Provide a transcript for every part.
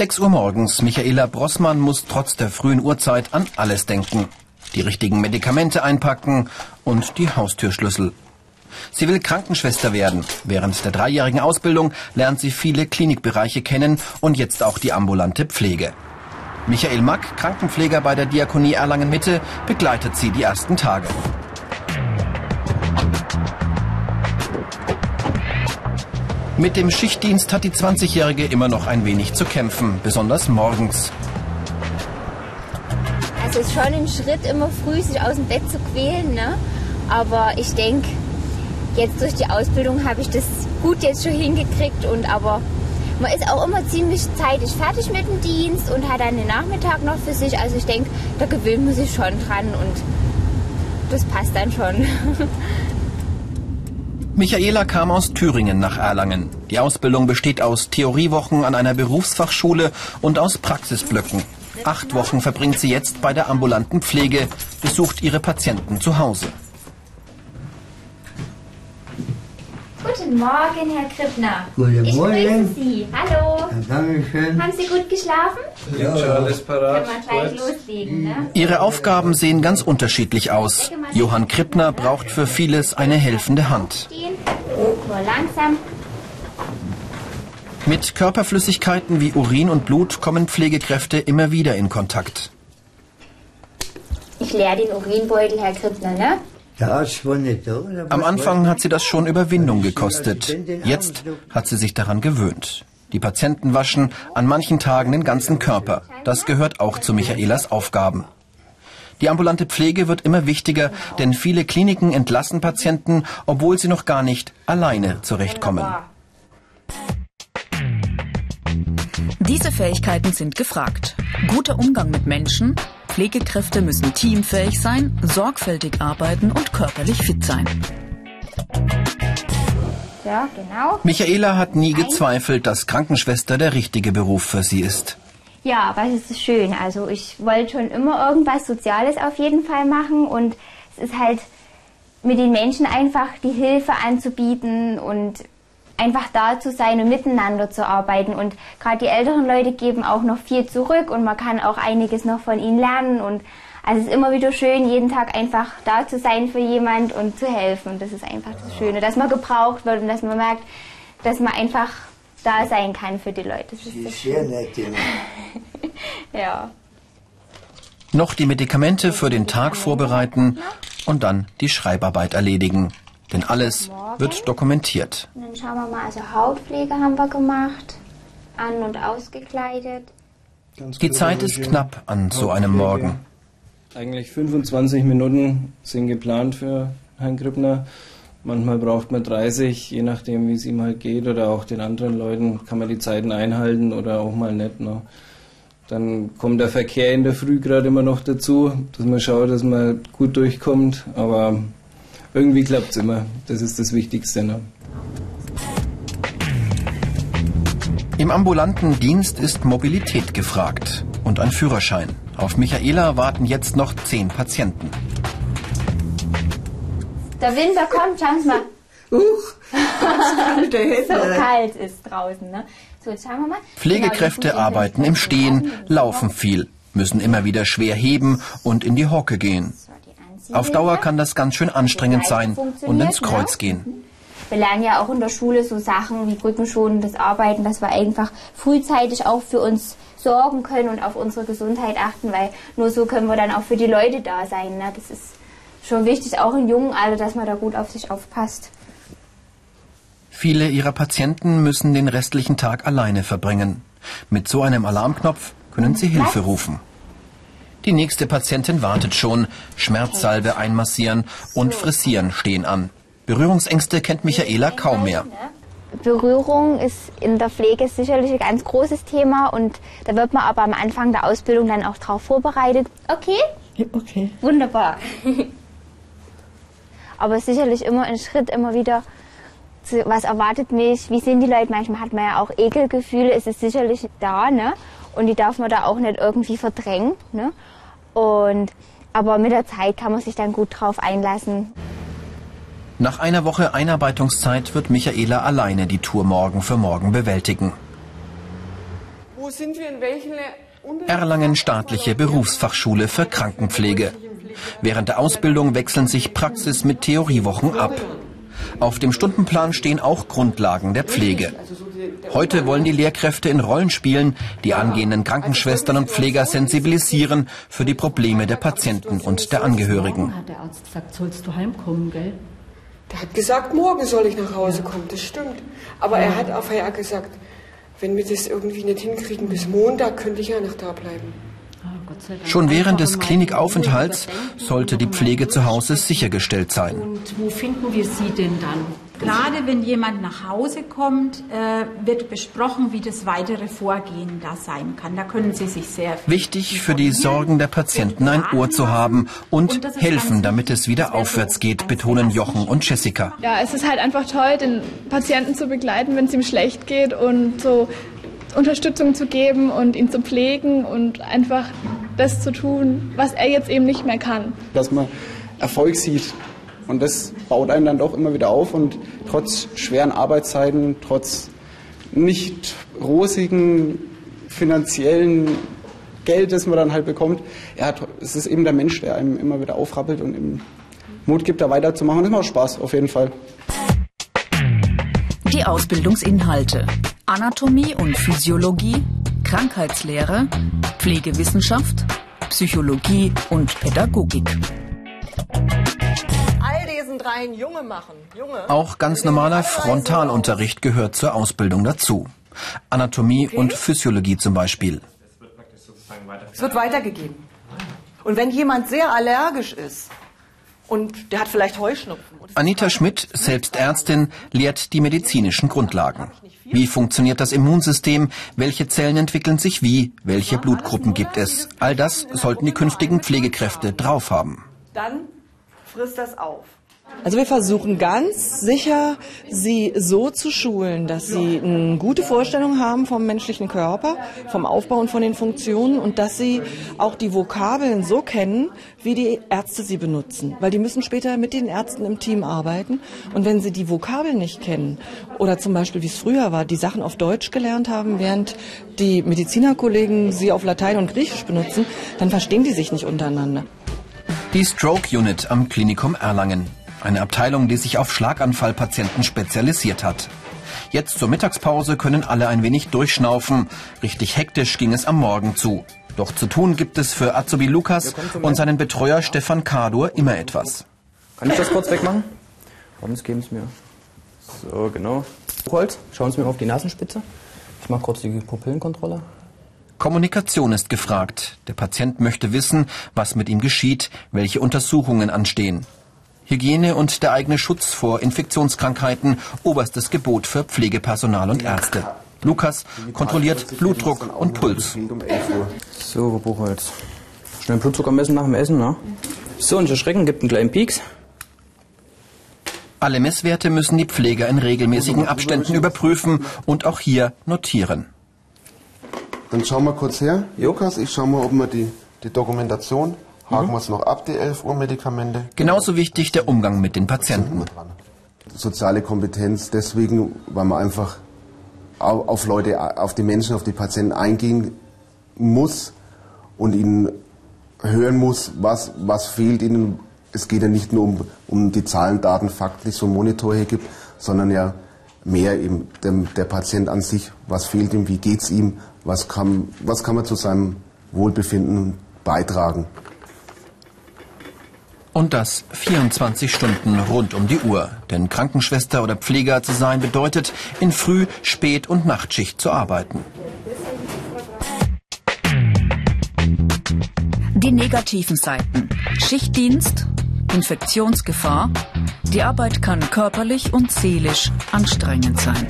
6 Uhr morgens. Michaela Brossmann muss trotz der frühen Uhrzeit an alles denken. Die richtigen Medikamente einpacken und die Haustürschlüssel. Sie will Krankenschwester werden. Während der dreijährigen Ausbildung lernt sie viele Klinikbereiche kennen und jetzt auch die ambulante Pflege. Michael Mack, Krankenpfleger bei der Diakonie Erlangen-Mitte, begleitet sie die ersten Tage. Mit dem Schichtdienst hat die 20-Jährige immer noch ein wenig zu kämpfen, besonders morgens. Also es ist schon ein Schritt, immer früh sich aus dem Bett zu quälen, ne? aber ich denke, jetzt durch die Ausbildung habe ich das gut jetzt schon hingekriegt und aber man ist auch immer ziemlich zeitig fertig mit dem Dienst und hat dann den Nachmittag noch für sich. Also ich denke, da gewöhnt man sich schon dran und das passt dann schon. Michaela kam aus Thüringen nach Erlangen. Die Ausbildung besteht aus Theoriewochen an einer Berufsfachschule und aus Praxisblöcken. Acht Wochen verbringt sie jetzt bei der ambulanten Pflege, besucht ihre Patienten zu Hause. Guten Morgen, Herr Krippner. Guten ich Morgen. grüße Sie. Hallo. Ja, Dankeschön. Haben Sie gut geschlafen? Ja, alles parat. Können wir gleich loslegen, ne? Ihre Aufgaben sehen ganz unterschiedlich aus. Johann Krippner braucht für vieles eine helfende Hand. Nur langsam. Mit Körperflüssigkeiten wie Urin und Blut kommen Pflegekräfte immer wieder in Kontakt. Ich leere den Urinbeutel, Herr Krippner, ne? Am? Anfang hat sie das schon Überwindung gekostet. Jetzt hat sie sich daran gewöhnt. Die Patienten waschen an manchen Tagen den ganzen Körper. Das gehört auch zu Michaelas Aufgaben. Die ambulante Pflege wird immer wichtiger, denn viele Kliniken entlassen Patienten, obwohl sie noch gar nicht alleine zurechtkommen. Diese Fähigkeiten sind gefragt. Guter Umgang mit Menschen, Pflegekräfte müssen teamfähig sein, sorgfältig arbeiten und körperlich fit sein. Ja, genau. Michaela hat nie gezweifelt, dass Krankenschwester der richtige Beruf für sie ist. Ja, aber es ist schön. Also ich wollte schon immer irgendwas Soziales auf jeden Fall machen und es ist halt mit den Menschen einfach die Hilfe anzubieten und einfach da zu sein und miteinander zu arbeiten. Und gerade die älteren Leute geben auch noch viel zurück und man kann auch einiges noch von ihnen lernen. Und also es ist immer wieder schön, jeden Tag einfach da zu sein für jemand und zu helfen. Und das ist einfach das Schöne, dass man gebraucht wird und dass man merkt, dass man einfach da sein kann für die Leute. Das das ist sehr nett. Ja. Noch die Medikamente für den Tag vorbereiten und dann die Schreibarbeit erledigen. Denn alles wird dokumentiert. Und dann schauen wir mal, also Hautpflege haben wir gemacht, an- und ausgekleidet. Die Zeit ist knapp an so einem Morgen. Eigentlich 25 Minuten sind geplant für Herrn Krippner. Manchmal braucht man 30, je nachdem, wie es ihm halt geht. Oder auch den anderen Leuten kann man die Zeiten einhalten oder auch mal nicht. Ne? Dann kommt der Verkehr in der Früh gerade immer noch dazu, dass man schaut, dass man gut durchkommt. Aber irgendwie klappt es immer. Das ist das Wichtigste. Ne? Im ambulanten Dienst ist Mobilität gefragt und ein Führerschein. Auf Michaela warten jetzt noch zehn Patienten. Der Winter kommt, schauen Sie mal. Huch, der So kalt ist draußen, ne? So, jetzt schauen wir mal. Pflegekräfte Genau, arbeiten im Stehen, laufen viel, müssen immer wieder schwer heben und in die Hocke gehen. Auf Dauer kann das ganz schön anstrengend sein und ins Kreuz gehen. Wir lernen ja auch in der Schule so Sachen wie brückenschonendes Arbeiten, dass wir einfach frühzeitig auch für uns sorgen können und auf unsere Gesundheit achten, weil nur so können wir dann auch für die Leute da sein. Ne? Das ist schon wichtig, auch im jungen Alter, dass man da gut auf sich aufpasst. Viele ihrer Patienten müssen den restlichen Tag alleine verbringen. Mit so einem Alarmknopf können sie Hilfe rufen. Die nächste Patientin wartet schon. Schmerzsalbe einmassieren und frisieren stehen an. Berührungsängste kennt Michaela kaum mehr. Berührung ist in der Pflege sicherlich ein ganz großes Thema und da wird man aber am Anfang der Ausbildung dann auch darauf vorbereitet. Okay? Okay. Wunderbar. aber sicherlich immer ein Schritt, immer wieder, zu, was erwartet mich, wie sind die Leute, manchmal hat man ja auch Ekelgefühle, es ist sicherlich da, ne? Und die darf man da auch nicht irgendwie verdrängen, ne? Und, aber mit der Zeit kann man sich dann gut drauf einlassen. Nach einer Woche Einarbeitungszeit wird Michaela alleine die Tour morgen für morgen bewältigen. Wo sind wir in welchen Erlangen staatliche Berufsfachschule für Krankenpflege. Während der Ausbildung wechseln sich Praxis mit Theoriewochen ab. Auf dem Stundenplan stehen auch Grundlagen der Pflege. Heute wollen die Lehrkräfte in Rollenspielen die angehenden Krankenschwestern und Pfleger sensibilisieren für die Probleme der Patienten und der Angehörigen. Hat der Arzt gesagt, sollst du heimkommen, gell? Der hat gesagt, morgen soll ich nach Hause kommen, das stimmt. Aber er hat auch vorher gesagt, wenn wir das irgendwie nicht hinkriegen bis Montag, könnte ich ja noch da bleiben. Schon während des Klinikaufenthalts sollte die Pflege zu Hause sichergestellt sein. Und wo finden wir Sie denn dann? Gerade wenn jemand nach Hause kommt, äh, wird besprochen, wie das weitere Vorgehen da sein kann. Da können Sie sich sehr Wichtig für die Sorgen der Patienten ein Ohr zu haben und helfen, damit es wieder aufwärts geht, betonen Jochen und Jessica. Ja, es ist halt einfach toll, den Patienten zu begleiten, wenn es ihm schlecht geht und so Unterstützung zu geben und ihn zu pflegen und einfach das zu tun, was er jetzt eben nicht mehr kann. Dass man Erfolg sieht und das baut einen dann doch immer wieder auf und trotz schweren Arbeitszeiten, trotz nicht rosigen finanziellen Geld, das man dann halt bekommt, ja, es ist eben der Mensch, der einem immer wieder aufrappelt und eben Mut gibt, da weiterzumachen. Das macht Spaß, auf jeden Fall. Die Ausbildungsinhalte. Anatomie und Physiologie, Krankheitslehre, Pflegewissenschaft, Psychologie und Pädagogik. All diesen dreien Junge machen. Junge. Auch ganz normaler Frontalunterricht gehört zur Ausbildung dazu. Anatomie okay. und Physiologie zum Beispiel. Es wird weitergegeben. Und wenn jemand sehr allergisch ist, und der hat vielleicht Heuschnupfen. Anita Schmidt, selbst Ärztin, lehrt die medizinischen Grundlagen. Wie funktioniert das Immunsystem? Welche Zellen entwickeln sich wie? Welche Blutgruppen gibt es? All das sollten die künftigen Pflegekräfte drauf haben. Dann frisst das auf. Also wir versuchen ganz sicher, sie so zu schulen, dass sie eine gute Vorstellung haben vom menschlichen Körper, vom Aufbau und von den Funktionen und dass sie auch die Vokabeln so kennen, wie die Ärzte sie benutzen. Weil die müssen später mit den Ärzten im Team arbeiten. Und wenn sie die Vokabeln nicht kennen oder zum Beispiel, wie es früher war, die Sachen auf Deutsch gelernt haben, während die Medizinerkollegen sie auf Latein und Griechisch benutzen, dann verstehen die sich nicht untereinander. Die Stroke Unit am Klinikum Erlangen. Eine Abteilung, die sich auf Schlaganfallpatienten spezialisiert hat. Jetzt zur Mittagspause können alle ein wenig durchschnaufen. Richtig hektisch ging es am Morgen zu. Doch zu tun gibt es für Azubi Lukas und seinen Betreuer Stefan Kadur immer etwas. Kann ich das kurz wegmachen? Komm, es geben es mir. So, genau. Buchholz, schauen Sie mir auf die Nasenspitze. Ich mache kurz die Pupillenkontrolle. Kommunikation ist gefragt. Der Patient möchte wissen, was mit ihm geschieht, welche Untersuchungen anstehen. Hygiene und der eigene Schutz vor Infektionskrankheiten oberstes Gebot für Pflegepersonal und Ärzte. Lukas kontrolliert Blutdruck und Puls. So, Buchholz. Schnell Blutzucker messen nach dem Essen, ne? So, und erschrecken, gibt einen kleinen Pieks. Alle Messwerte müssen die Pfleger in regelmäßigen Abständen überprüfen und auch hier notieren. Dann schauen wir kurz her. Lukas, ich schau mal, ob wir die, die Dokumentation Haken mhm. wir es noch ab, die 11 Uhr Medikamente. Genauso wichtig der Umgang mit den Patienten. Soziale Kompetenz deswegen, weil man einfach auf Leute, auf die Menschen, auf die Patienten eingehen muss und ihnen hören muss, was, was fehlt ihnen. Es geht ja nicht nur um, um die Zahlen, Daten, Fakten, die so ein Monitor hier gibt, sondern ja mehr eben der, der Patient an sich. Was fehlt ihm, wie geht es ihm, was kann, was kann man zu seinem Wohlbefinden beitragen. Und das 24 Stunden rund um die Uhr. Denn Krankenschwester oder Pfleger zu sein bedeutet, in Früh-, Spät- und Nachtschicht zu arbeiten. Die negativen Seiten. Schichtdienst, Infektionsgefahr. Die Arbeit kann körperlich und seelisch anstrengend sein.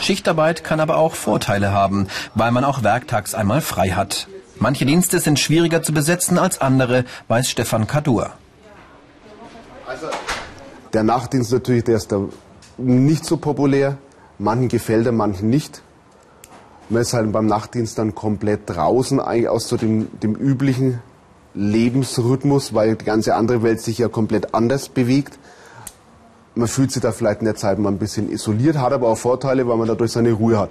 Schichtarbeit kann aber auch Vorteile haben, weil man auch werktags einmal frei hat. Manche Dienste sind schwieriger zu besetzen als andere, weiß Stefan Kadur. Also der Nachtdienst natürlich, der ist da nicht so populär. Manchen gefällt er, manchen nicht. Man ist halt beim Nachtdienst dann komplett draußen eigentlich aus so dem, dem üblichen Lebensrhythmus, weil die ganze andere Welt sich ja komplett anders bewegt. man fühlt sich da vielleicht in der Zeit mal ein bisschen isoliert, hat aber auch Vorteile, weil man dadurch seine Ruhe hat.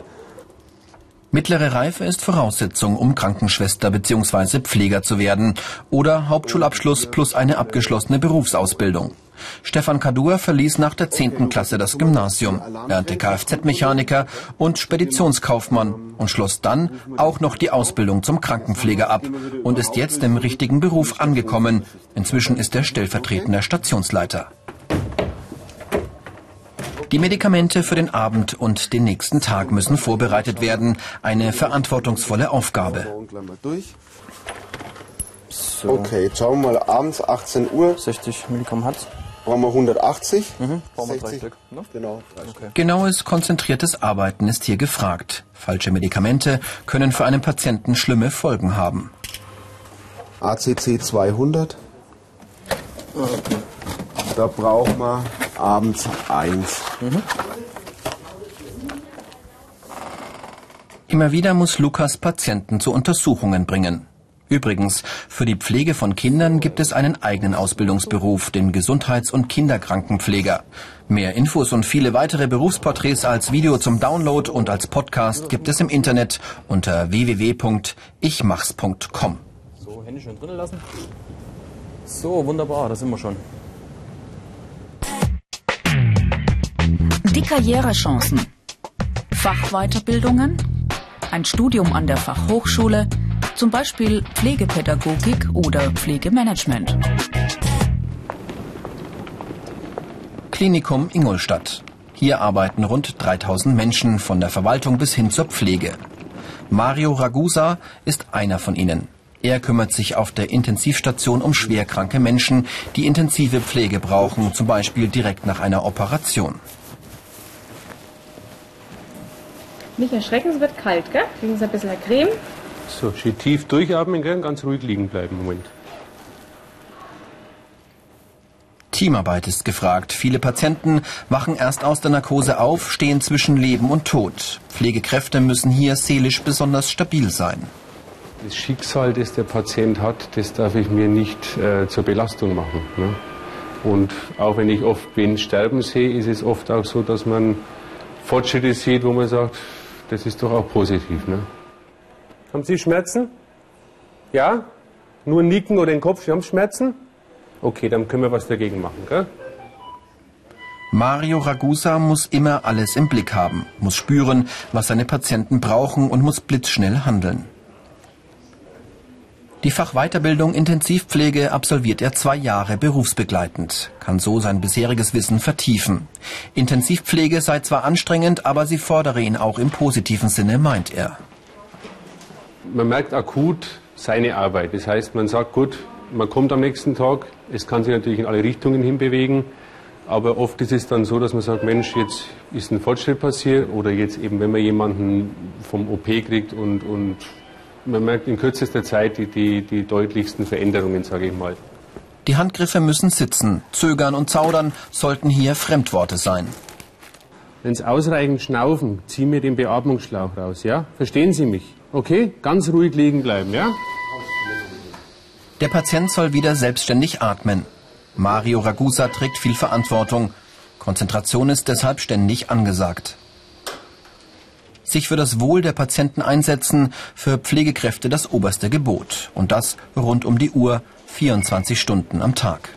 Mittlere Reife ist Voraussetzung, um Krankenschwester bzw. Pfleger zu werden oder Hauptschulabschluss plus eine abgeschlossene Berufsausbildung. Stefan Kadur verließ nach der 10. Klasse das Gymnasium, lernte Kfz-Mechaniker und Speditionskaufmann und schloss dann auch noch die Ausbildung zum Krankenpfleger ab und ist jetzt im richtigen Beruf angekommen. Inzwischen ist er stellvertretender Stationsleiter. Die Medikamente für den Abend und den nächsten Tag müssen vorbereitet werden. Eine verantwortungsvolle Aufgabe. Okay, jetzt schauen wir mal abends 18 Uhr. 60 Milligramm hat Brauchen wir 180? Mhm. Brauchen wir drei 60. Stück. Ne? Genau, Okay. Genaues, konzentriertes Arbeiten ist hier gefragt. Falsche Medikamente können für einen Patienten schlimme Folgen haben. ACC 200. Da braucht man abends eins. Immer wieder muss Lukas Patienten zu Untersuchungen bringen. Übrigens, für die Pflege von Kindern gibt es einen eigenen Ausbildungsberuf, den Gesundheits- und Kinderkrankenpfleger. Mehr Infos und viele weitere Berufsporträts als Video zum Download und als Podcast gibt es im Internet unter www.ichmachs.com. So, Hände schön drinnen lassen. So, wunderbar, da sind wir schon. Die Karrierechancen. Fachweiterbildungen, ein Studium an der Fachhochschule, zum Beispiel Pflegepädagogik oder Pflegemanagement. Klinikum Ingolstadt. Hier arbeiten rund 3000 Menschen von der Verwaltung bis hin zur Pflege. Mario Ragusa ist einer von ihnen. Er kümmert sich auf der Intensivstation um schwerkranke Menschen, die intensive Pflege brauchen, zum Beispiel direkt nach einer Operation. Nicht erschrecken, es wird kalt, gell? Kriegen Sie ein bisschen Creme. So, schön tief durchatmen, gell? ganz ruhig liegen bleiben. Moment. Teamarbeit ist gefragt. Viele Patienten wachen erst aus der Narkose auf, stehen zwischen Leben und Tod. Pflegekräfte müssen hier seelisch besonders stabil sein. Das Schicksal, das der Patient hat, das darf ich mir nicht äh, zur Belastung machen. Ne? Und auch wenn ich oft wen sterben sehe, ist es oft auch so, dass man Fortschritte sieht, wo man sagt, das ist doch auch positiv. Ne? Haben Sie Schmerzen? Ja? Nur nicken oder den Kopf, Sie haben Schmerzen? Okay, dann können wir was dagegen machen. Gell? Mario Ragusa muss immer alles im Blick haben, muss spüren, was seine Patienten brauchen und muss blitzschnell handeln. Die Fachweiterbildung Intensivpflege absolviert er zwei Jahre berufsbegleitend, kann so sein bisheriges Wissen vertiefen. Intensivpflege sei zwar anstrengend, aber sie fordere ihn auch im positiven Sinne, meint er. Man merkt akut seine Arbeit. Das heißt, man sagt, gut, man kommt am nächsten Tag, es kann sich natürlich in alle Richtungen hinbewegen, aber oft ist es dann so, dass man sagt, Mensch, jetzt ist ein Fortschritt passiert oder jetzt eben, wenn man jemanden vom OP kriegt und, und man merkt in kürzester Zeit die, die, die deutlichsten Veränderungen, sage ich mal. Die Handgriffe müssen sitzen, zögern und zaudern sollten hier Fremdworte sein. Wenn Sie ausreichend schnaufen, ziehen wir den Beatmungsschlauch raus, ja? Verstehen Sie mich? Okay? Ganz ruhig liegen bleiben, ja? Der Patient soll wieder selbstständig atmen. Mario Ragusa trägt viel Verantwortung. Konzentration ist deshalb ständig angesagt. Sich für das Wohl der Patienten einsetzen, für Pflegekräfte das oberste Gebot. Und das rund um die Uhr, 24 Stunden am Tag.